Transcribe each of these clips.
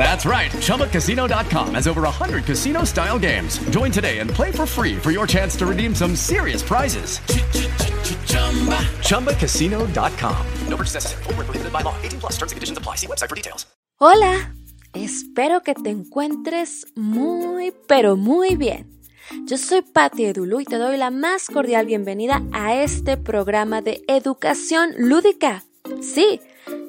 That's right. ChumbaCasino.com has over 100 casino style games. Join today and play for free for your chance to redeem some serious prizes. ChumbaCasino.com. No by law. 18 plus terms and conditions apply. See website for details. Hola, espero que te encuentres muy, pero muy bien. Yo soy Patti Edulu y te doy la más cordial bienvenida a este programa de educación lúdica. Sí,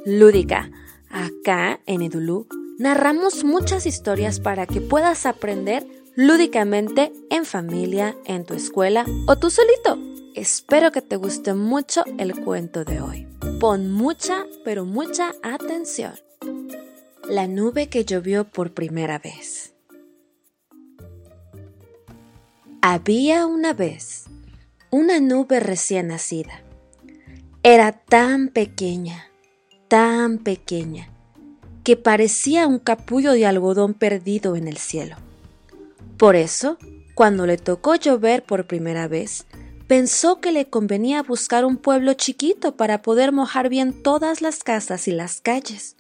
lúdica. Acá en Edulu narramos muchas historias para que puedas aprender lúdicamente en familia, en tu escuela o tú solito. Espero que te guste mucho el cuento de hoy. Pon mucha, pero mucha atención. La nube que llovió por primera vez. Había una vez una nube recién nacida. Era tan pequeña, tan pequeña, que parecía un capullo de algodón perdido en el cielo. Por eso, cuando le tocó llover por primera vez, pensó que le convenía buscar un pueblo chiquito para poder mojar bien todas las casas y las calles.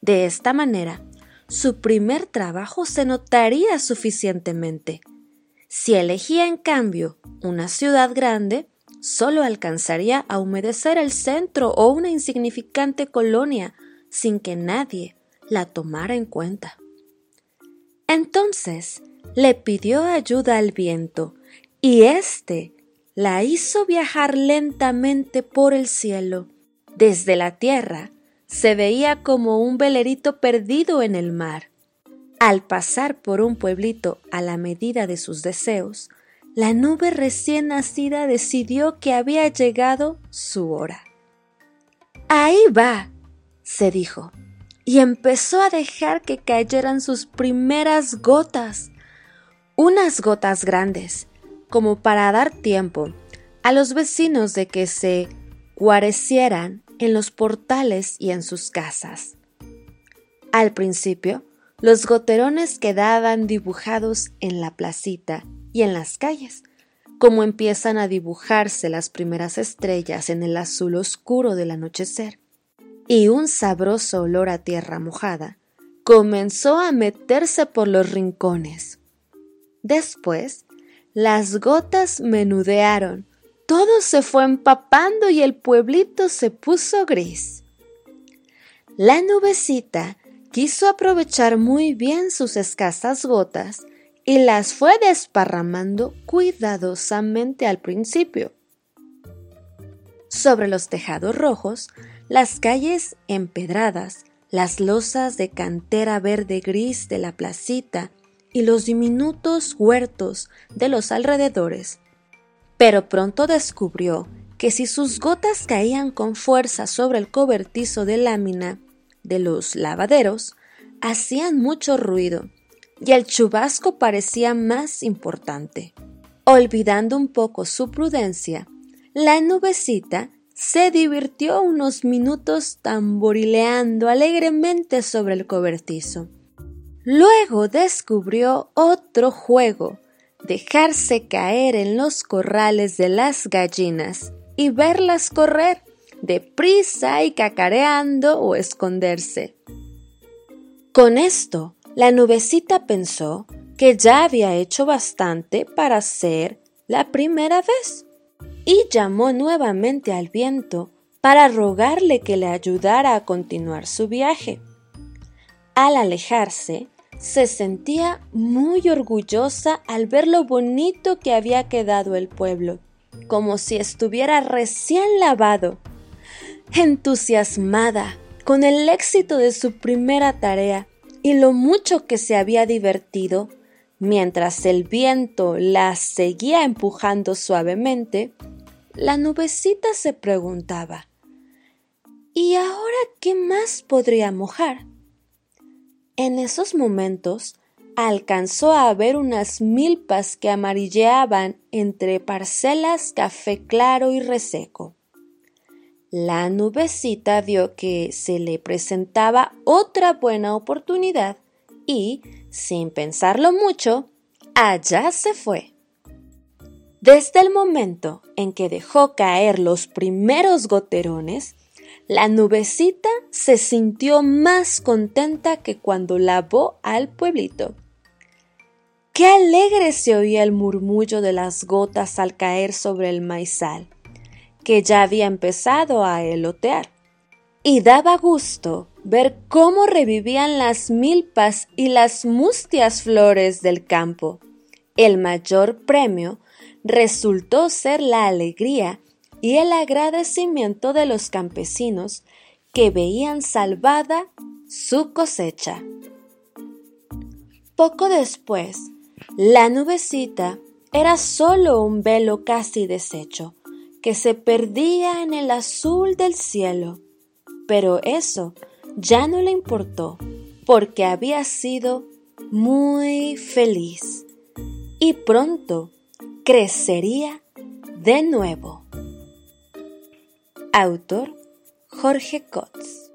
De esta manera, su primer trabajo se notaría suficientemente. Si elegía en cambio una ciudad grande, solo alcanzaría a humedecer el centro o una insignificante colonia sin que nadie la tomara en cuenta. Entonces le pidió ayuda al viento y éste la hizo viajar lentamente por el cielo. Desde la tierra se veía como un velerito perdido en el mar. Al pasar por un pueblito a la medida de sus deseos, la nube recién nacida decidió que había llegado su hora. Ahí va, se dijo, y empezó a dejar que cayeran sus primeras gotas, unas gotas grandes, como para dar tiempo a los vecinos de que se guarecieran en los portales y en sus casas. Al principio, los goterones quedaban dibujados en la placita y en las calles, como empiezan a dibujarse las primeras estrellas en el azul oscuro del anochecer. Y un sabroso olor a tierra mojada comenzó a meterse por los rincones. Después, las gotas menudearon, todo se fue empapando y el pueblito se puso gris. La nubecita quiso aprovechar muy bien sus escasas gotas y las fue desparramando cuidadosamente al principio. Sobre los tejados rojos, las calles empedradas, las losas de cantera verde gris de la placita y los diminutos huertos de los alrededores. Pero pronto descubrió que si sus gotas caían con fuerza sobre el cobertizo de lámina de los lavaderos, hacían mucho ruido y el chubasco parecía más importante. Olvidando un poco su prudencia, la nubecita se divirtió unos minutos tamborileando alegremente sobre el cobertizo. Luego descubrió otro juego, dejarse caer en los corrales de las gallinas y verlas correr deprisa y cacareando o esconderse. Con esto, la nubecita pensó que ya había hecho bastante para ser la primera vez y llamó nuevamente al viento para rogarle que le ayudara a continuar su viaje. Al alejarse, se sentía muy orgullosa al ver lo bonito que había quedado el pueblo, como si estuviera recién lavado. Entusiasmada, con el éxito de su primera tarea y lo mucho que se había divertido, mientras el viento la seguía empujando suavemente, la nubecita se preguntaba ¿Y ahora qué más podría mojar? En esos momentos alcanzó a ver unas milpas que amarilleaban entre parcelas café claro y reseco. La nubecita vio que se le presentaba otra buena oportunidad y, sin pensarlo mucho, allá se fue. Desde el momento en que dejó caer los primeros goterones, la nubecita se sintió más contenta que cuando lavó al pueblito. Qué alegre se oía el murmullo de las gotas al caer sobre el maizal, que ya había empezado a elotear. Y daba gusto ver cómo revivían las milpas y las mustias flores del campo. El mayor premio resultó ser la alegría y el agradecimiento de los campesinos que veían salvada su cosecha. Poco después, la nubecita era solo un velo casi deshecho, que se perdía en el azul del cielo. Pero eso ya no le importó, porque había sido muy feliz y pronto crecería de nuevo. Autor Jorge Kotz